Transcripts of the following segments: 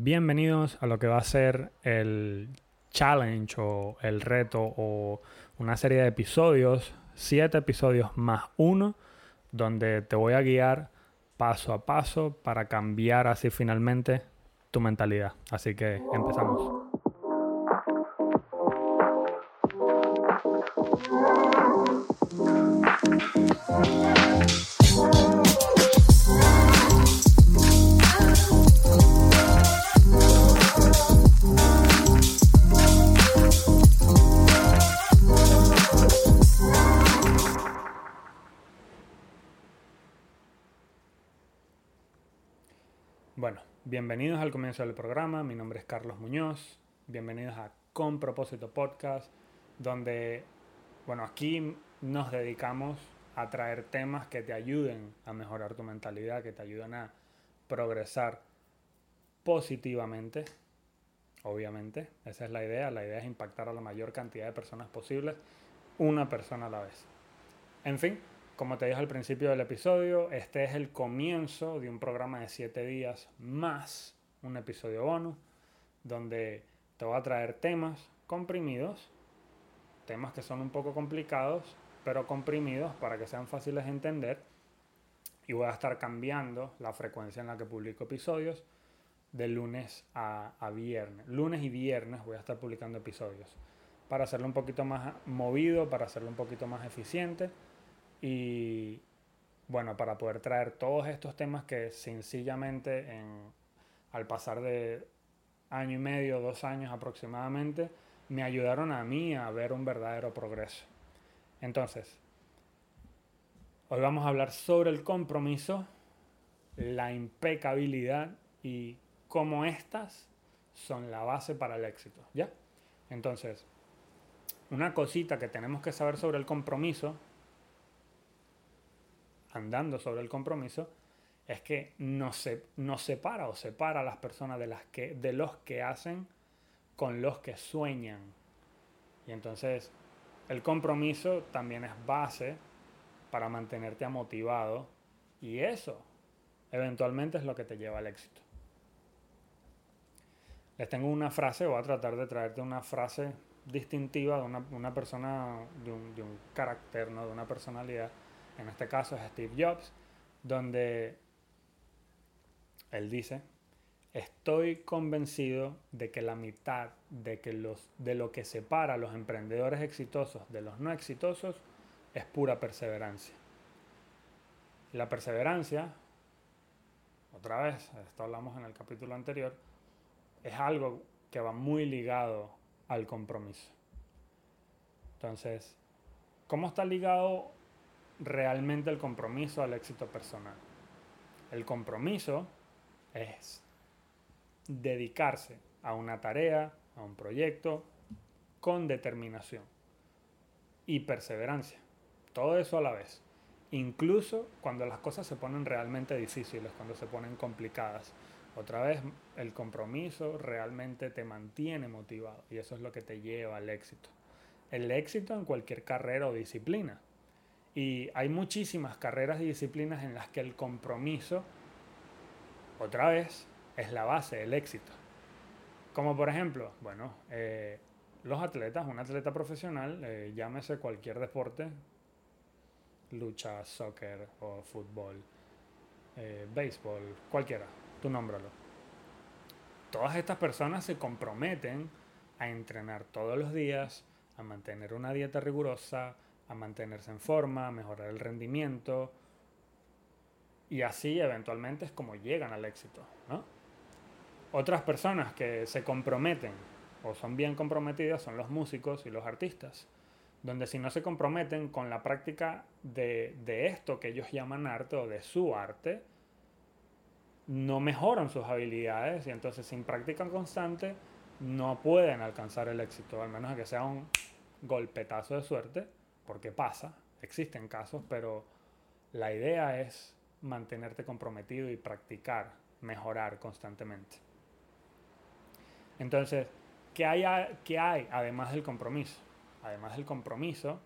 Bienvenidos a lo que va a ser el challenge o el reto o una serie de episodios, siete episodios más uno, donde te voy a guiar paso a paso para cambiar así finalmente tu mentalidad. Así que empezamos. Bueno, bienvenidos al comienzo del programa. Mi nombre es Carlos Muñoz. Bienvenidos a Con Propósito Podcast, donde, bueno, aquí nos dedicamos a traer temas que te ayuden a mejorar tu mentalidad, que te ayuden a progresar positivamente. Obviamente, esa es la idea. La idea es impactar a la mayor cantidad de personas posibles, una persona a la vez. En fin, como te dije al principio del episodio, este es el comienzo de un programa de 7 días más un episodio bonus, donde te voy a traer temas comprimidos, temas que son un poco complicados, pero comprimidos para que sean fáciles de entender. Y voy a estar cambiando la frecuencia en la que publico episodios de lunes a, a viernes. Lunes y viernes voy a estar publicando episodios para hacerlo un poquito más movido, para hacerlo un poquito más eficiente y bueno, para poder traer todos estos temas que sencillamente en, al pasar de año y medio, dos años aproximadamente, me ayudaron a mí a ver un verdadero progreso. Entonces, hoy vamos a hablar sobre el compromiso, la impecabilidad y cómo estas son la base para el éxito, ¿ya? Entonces, una cosita que tenemos que saber sobre el compromiso andando sobre el compromiso es que nos, se, nos separa o separa a las personas de, las que, de los que hacen con los que sueñan. Y entonces el compromiso también es base para mantenerte motivado y eso eventualmente es lo que te lleva al éxito. Les tengo una frase, voy a tratar de traerte una frase distintiva de una, una persona, de un, de un carácter, ¿no? de una personalidad en este caso es Steve Jobs, donde él dice, estoy convencido de que la mitad de, que los, de lo que separa a los emprendedores exitosos de los no exitosos es pura perseverancia. La perseverancia, otra vez, esto hablamos en el capítulo anterior, es algo que va muy ligado al compromiso. Entonces, ¿cómo está ligado realmente el compromiso al éxito personal. El compromiso es dedicarse a una tarea, a un proyecto, con determinación y perseverancia. Todo eso a la vez. Incluso cuando las cosas se ponen realmente difíciles, cuando se ponen complicadas. Otra vez, el compromiso realmente te mantiene motivado y eso es lo que te lleva al éxito. El éxito en cualquier carrera o disciplina. Y hay muchísimas carreras y disciplinas en las que el compromiso, otra vez, es la base del éxito. Como por ejemplo, bueno, eh, los atletas, un atleta profesional, eh, llámese cualquier deporte, lucha, soccer o fútbol, eh, béisbol, cualquiera, tú nómbralo. Todas estas personas se comprometen a entrenar todos los días, a mantener una dieta rigurosa, a mantenerse en forma, a mejorar el rendimiento. Y así eventualmente es como llegan al éxito. Otras personas que se comprometen o son bien comprometidas son los músicos y los artistas, donde si no se comprometen con la práctica de, de esto que ellos llaman arte o de su arte, no mejoran sus habilidades y entonces sin práctica constante no pueden alcanzar el éxito, al menos que sea un golpetazo de suerte porque pasa, existen casos, pero la idea es mantenerte comprometido y practicar, mejorar constantemente. Entonces, ¿qué hay, qué hay además del compromiso? Además del compromiso,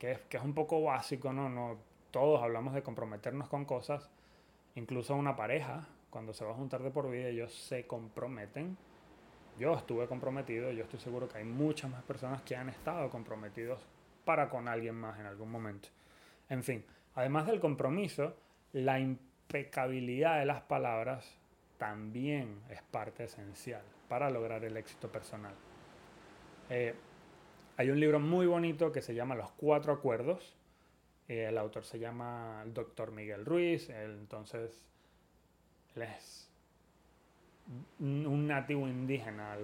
que es, que es un poco básico, ¿no? ¿no? Todos hablamos de comprometernos con cosas, incluso una pareja, cuando se va a juntar de por vida, ellos se comprometen. Yo estuve comprometido, yo estoy seguro que hay muchas más personas que han estado comprometidos para con alguien más en algún momento. En fin, además del compromiso, la impecabilidad de las palabras también es parte esencial para lograr el éxito personal. Eh, hay un libro muy bonito que se llama Los Cuatro Acuerdos. Eh, el autor se llama el doctor Miguel Ruiz. entonces, él es un nativo indígena,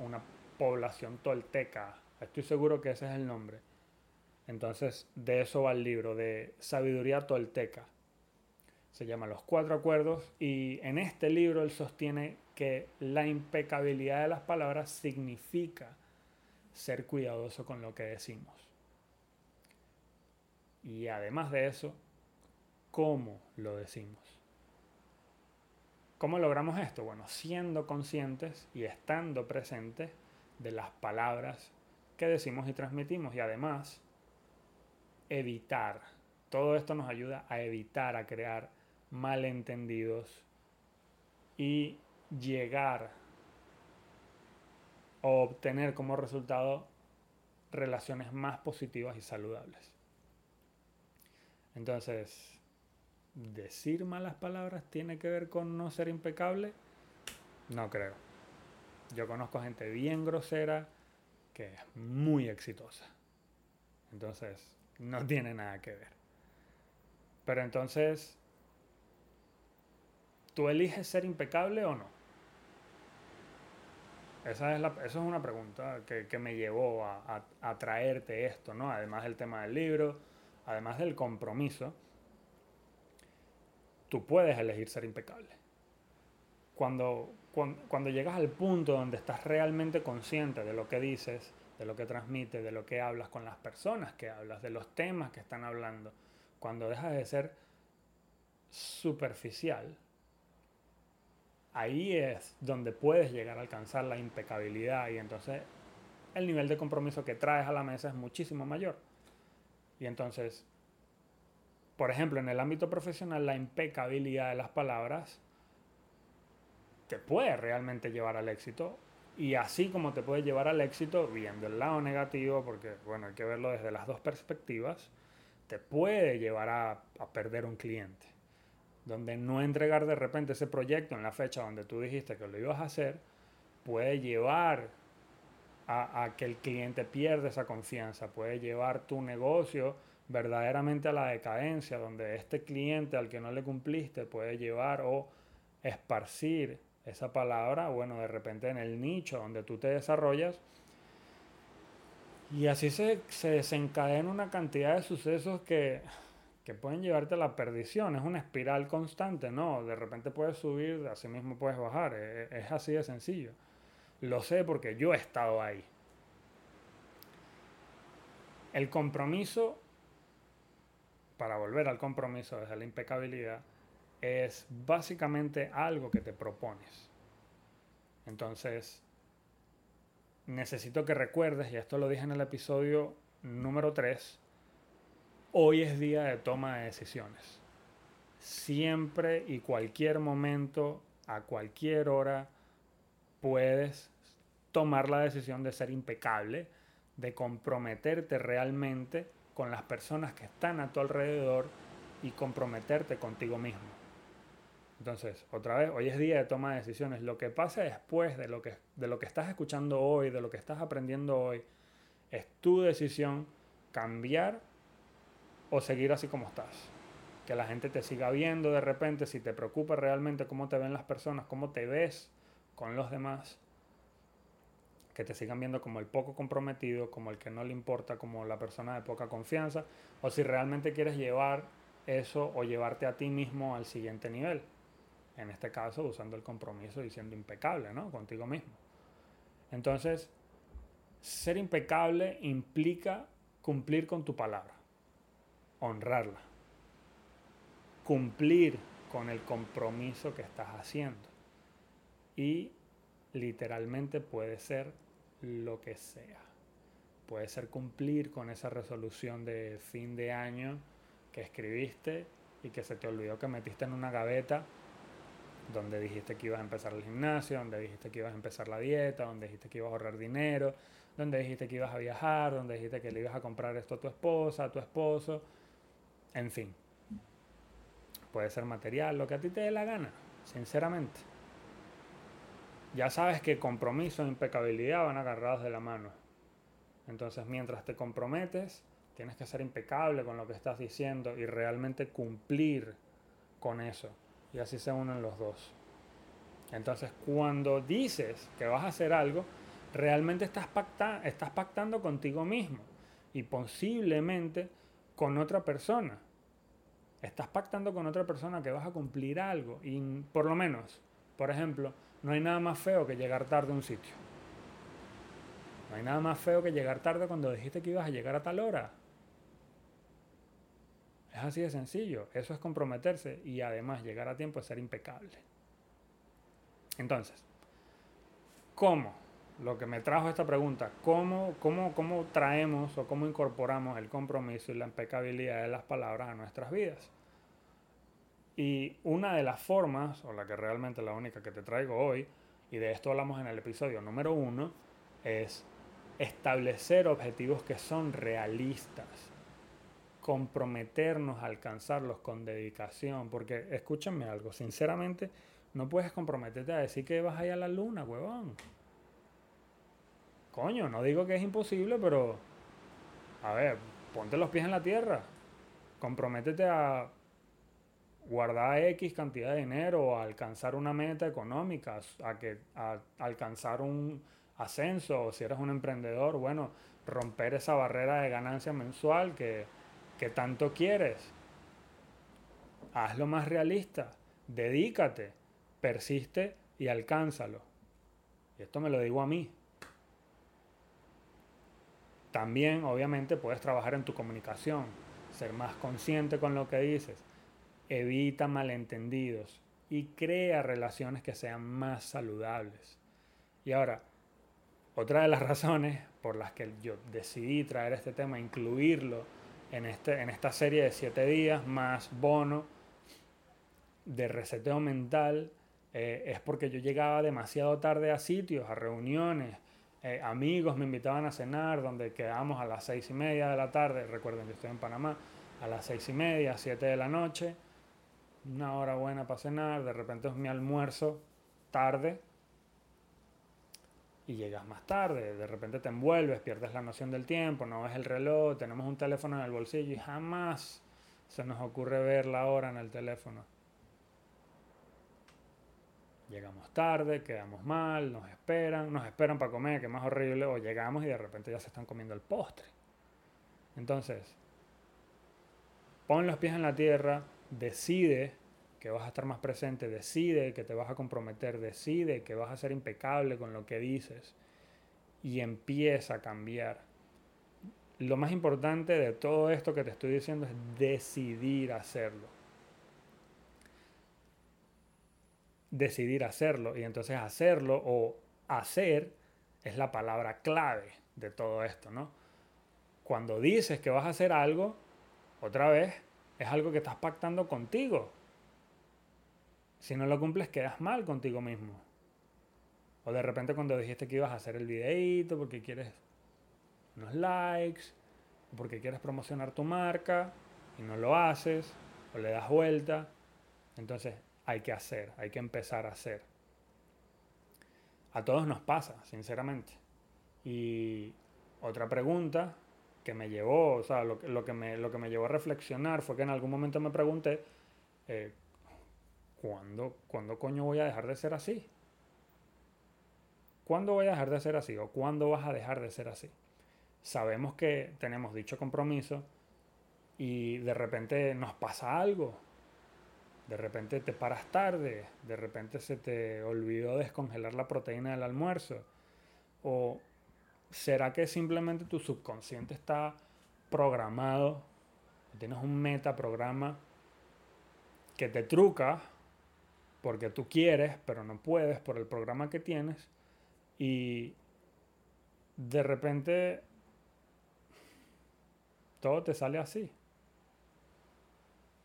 una población tolteca. Estoy seguro que ese es el nombre. Entonces, de eso va el libro, de sabiduría tolteca se llama Los Cuatro Acuerdos, y en este libro él sostiene que la impecabilidad de las palabras significa ser cuidadoso con lo que decimos. Y además de eso, cómo lo decimos. ¿Cómo logramos esto? Bueno, siendo conscientes y estando presentes de las palabras que decimos y transmitimos y además evitar. Todo esto nos ayuda a evitar, a crear malentendidos y llegar o obtener como resultado relaciones más positivas y saludables. Entonces, ¿decir malas palabras tiene que ver con no ser impecable? No creo. Yo conozco gente bien grosera que es muy exitosa. Entonces, no tiene nada que ver. Pero entonces, ¿Tú eliges ser impecable o no? Esa es, la, eso es una pregunta que, me llevó a, traerte esto, ¿no? Además del tema del libro, además del compromiso, tú puedes elegir ser impecable. Cuando, cuando, cuando, llegas al punto donde estás realmente consciente de lo que dices, de lo que transmites, de lo que hablas con las personas que hablas, de los temas que están hablando, cuando dejas de ser superficial, ahí es donde puedes llegar a alcanzar la impecabilidad y entonces el nivel de compromiso que traes a la mesa es muchísimo mayor. Y entonces, por ejemplo, en el ámbito profesional, la impecabilidad de las palabras te puede realmente llevar al éxito. Y así como te puede llevar al éxito, viendo el lado negativo, porque bueno, hay que verlo desde las dos perspectivas, te puede llevar a, a perder un cliente. Donde no entregar de repente ese proyecto en la fecha donde tú dijiste que lo ibas a hacer, puede llevar a, que el cliente pierda esa confianza, puede llevar tu negocio verdaderamente a la decadencia, donde este cliente al que no le cumpliste puede llevar o esparcir esa palabra, bueno, de repente en el nicho donde tú te desarrollas. Y así se, se desencadena una cantidad de sucesos que que pueden llevarte a la perdición. Es una espiral constante, ¿no? De repente puedes subir, así mismo puedes bajar. E, e, es, así de sencillo. Lo sé porque yo he estado ahí. El compromiso, para volver al compromiso desde la impecabilidad, es básicamente algo que te propones. Entonces, necesito que recuerdes, y esto lo dije en el episodio número 3, hoy es día de toma de decisiones. Siempre y cualquier momento, a cualquier hora, puedes tomar la decisión de ser impecable, de comprometerte realmente con las personas que están a tu alrededor y comprometerte contigo mismo. Entonces, otra vez, hoy es día de toma de decisiones. Lo que pasa después de lo que, de lo que estás escuchando hoy, de lo que estás aprendiendo hoy, es tu decisión cambiar o seguir así como estás. Que la gente te siga viendo de repente, si te preocupa realmente cómo te ven las personas, cómo te ves con los demás, que te sigan viendo como el poco comprometido, como el que no le importa, como la persona de poca confianza, o si realmente quieres llevar eso o llevarte a ti mismo al siguiente nivel. En este caso, usando el compromiso y siendo impecable, ¿no? Contigo mismo. Entonces, ser impecable implica cumplir con tu palabra honrarla, cumplir con el compromiso que estás haciendo. Y literalmente puede ser lo que sea. Puede ser cumplir con esa resolución de fin de año que escribiste y que se te olvidó que metiste en una gaveta donde dijiste que ibas a empezar el gimnasio, donde dijiste que ibas a empezar la dieta, donde dijiste que ibas a ahorrar dinero, donde dijiste que ibas a viajar, donde dijiste que le ibas a comprar esto a tu esposa, a tu esposo, en fin. Puede ser material, lo que a ti te dé la gana, sinceramente. Ya sabes que compromiso e impecabilidad van agarrados de la mano. Entonces, mientras te comprometes, tienes que ser impecable con lo que estás diciendo y realmente cumplir con eso. Y así se unen los dos. Entonces, cuando dices que vas a hacer algo, realmente estás, estás pactando contigo mismo y posiblemente con otra persona. Estás pactando con otra persona que vas a cumplir algo. Y por lo menos, por ejemplo, no hay nada más feo que llegar tarde a un sitio. No hay nada más feo que llegar tarde cuando dijiste que ibas a llegar a tal hora. Es así de sencillo. Eso es comprometerse y además llegar a tiempo es ser impecable. Entonces, ¿cómo? Lo que me trajo esta pregunta, ¿cómo, cómo, cómo traemos o cómo incorporamos el compromiso y la impecabilidad de las palabras a nuestras vidas? Y una de las formas, o la que realmente la única que te traigo hoy, y de esto hablamos en el episodio número uno, es establecer objetivos que son realistas comprometernos a alcanzarlos con dedicación, porque escúchame algo, sinceramente, no puedes comprometerte a decir que vas a ir a la luna, huevón. Coño, no digo que es imposible, pero a ver, ponte los pies en la tierra. Comprométete a guardar X cantidad de dinero a alcanzar una meta económica, a, que, a alcanzar un ascenso, o si eres un emprendedor, bueno, romper esa barrera de ganancia mensual que que tanto quieres. Hazlo más realista, dedícate, persiste y alcánzalo. Y esto me lo digo a mí. También, obviamente, puedes trabajar en tu comunicación, ser más consciente con lo que dices, evita malentendidos y crea relaciones que sean más saludables. Y ahora, otra de las razones por las que yo decidí traer este tema, incluirlo en, este, en esta serie de siete días, más bono de reseteo mental, eh, es porque yo llegaba demasiado tarde a sitios, a reuniones, eh, amigos me invitaban a cenar, donde quedábamos a las seis y media de la tarde, recuerden que estoy en Panamá, a las seis y media, siete de la noche, una hora buena para cenar, de repente es mi almuerzo tarde, llegas más tarde, de repente te envuelves, pierdes la noción del tiempo, no ves el reloj, tenemos un teléfono en el bolsillo y jamás se nos ocurre ver la hora en el teléfono. Llegamos tarde, quedamos mal, nos esperan, nos esperan para comer, que más horrible, o llegamos y de repente ya se están comiendo el postre. Entonces, pon los pies en la tierra, decide que vas a estar más presente, decide que te vas a comprometer, decide que vas a ser impecable con lo que dices y empieza a cambiar. Lo más importante de todo esto que te estoy diciendo es decidir hacerlo. Decidir hacerlo y entonces hacerlo o hacer es la palabra clave de todo esto, ¿no? Cuando dices que vas a hacer algo, otra vez, es algo que estás pactando contigo, si no lo cumples, quedas mal contigo mismo. O de repente cuando dijiste que ibas a hacer el videíto porque quieres unos likes, o porque quieres promocionar tu marca y no lo haces, o le das vuelta. Entonces hay que hacer, hay que empezar a hacer. A todos nos pasa, sinceramente. Y otra pregunta que me llevó, o sea, lo, que, me, lo que me llevó a reflexionar fue que en algún momento me pregunté, eh, ¿cuándo, ¿cuándo coño voy a dejar de ser así? ¿Cuándo voy a dejar de ser así? ¿O cuándo vas a dejar de ser así? Sabemos que tenemos dicho compromiso y de repente nos pasa algo. De repente te paras tarde, de repente se te olvidó descongelar la proteína del almuerzo. ¿O será que simplemente tu subconsciente está programado? Tienes un metaprograma que te truca porque tú quieres, pero no puedes por el programa que tienes y de repente todo te sale así.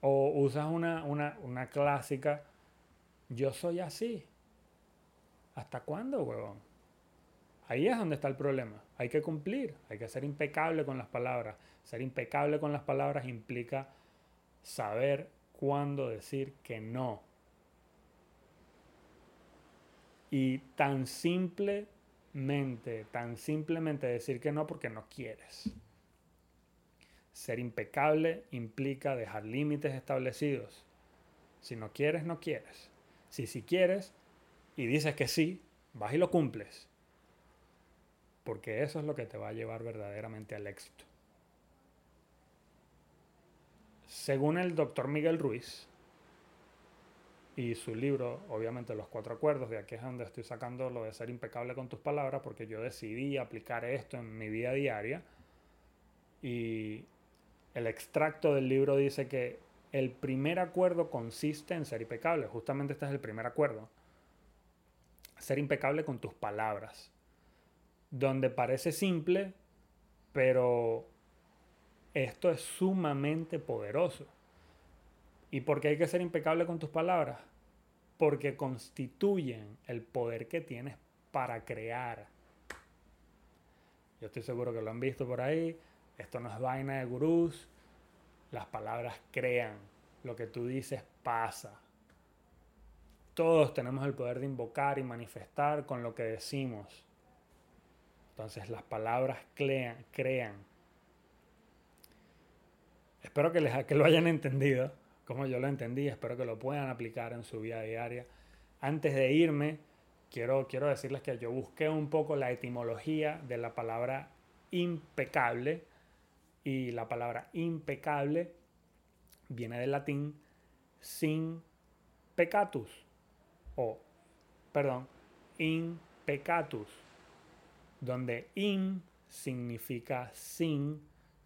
O usas una, clásica yo soy así. ¿Hasta cuándo, huevón? Ahí es donde está el problema. Hay que cumplir, hay que ser impecable con las palabras. Ser impecable con las palabras implica saber cuándo decir que no. Y tan simplemente, tan simplemente decir que no porque no quieres. Ser impecable implica dejar límites establecidos. Si no quieres, no quieres. Si sí quieres y dices que sí, vas y lo cumples. Porque eso es lo que te va a llevar verdaderamente al éxito. Según el doctor Miguel Ruiz, y su libro, obviamente Los Cuatro Acuerdos, de aquí es donde estoy sacando lo de ser impecable con tus palabras, porque yo decidí aplicar esto en mi vida diaria. Y el extracto del libro dice que el primer acuerdo consiste en ser impecable. Justamente este es el primer acuerdo. Ser impecable con tus palabras. Donde parece simple, pero esto es sumamente poderoso. ¿Y por qué hay que ser impecable con tus palabras? Porque constituyen el poder que tienes para crear. Yo estoy seguro que lo han visto por ahí. Esto no es vaina de gurús. Las palabras crean. Lo que tú dices pasa. Todos tenemos el poder de invocar y manifestar con lo que decimos. Entonces las palabras crean. crean. Espero que, les, que lo hayan entendido como yo lo entendí. Espero que lo puedan aplicar en su vida diaria. Antes de irme, quiero, quiero decirles que yo busqué un poco la etimología de la palabra impecable. Y la palabra impecable viene del latín sin pecatus. O, perdón, impecatus. Donde in significa sin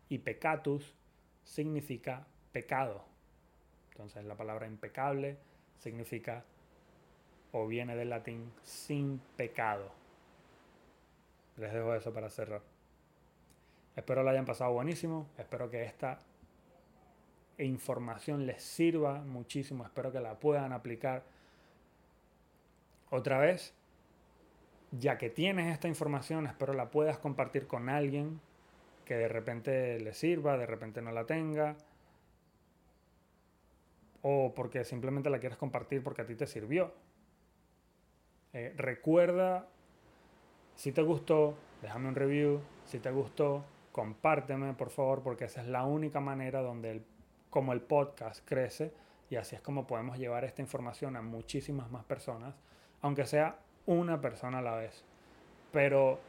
y pecatus significa pecado. Entonces la palabra impecable significa o viene del latín sin pecado. Les dejo eso para cerrar. Espero lo hayan pasado buenísimo. Espero que esta información les sirva muchísimo. Espero que la puedan aplicar. Otra vez, ya que tienes esta información, espero la puedas compartir con alguien que de repente le sirva, de repente no la tenga o porque simplemente la quieres compartir porque a ti te sirvió. Eh, recuerda, si te gustó, déjame un review, si te gustó, compárteme por favor porque esa es la única manera donde el, como el podcast crece y así es como podemos llevar esta información a muchísimas más personas, aunque sea una persona a la vez. Pero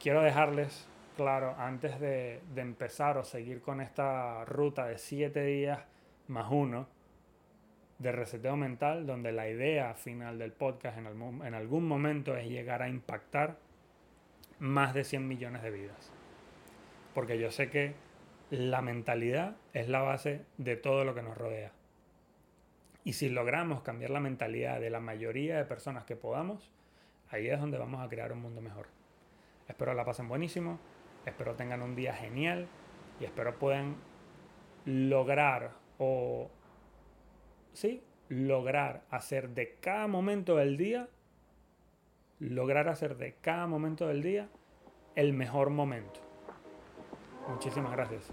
quiero dejarles claro, antes de, de empezar o seguir con esta ruta de siete días más uno, de reseteo mental, donde la idea final del podcast en, en algún momento es llegar a impactar más de 100 millones de vidas. Porque yo sé que la mentalidad es la base de todo lo que nos rodea. Y si logramos cambiar la mentalidad de la mayoría de personas que podamos, ahí es donde vamos a crear un mundo mejor. Espero la pasen buenísimo, espero tengan un día genial y espero puedan lograr o ¿sí? lograr hacer de cada momento del día, lograr hacer de cada momento del día el mejor momento. Muchísimas gracias.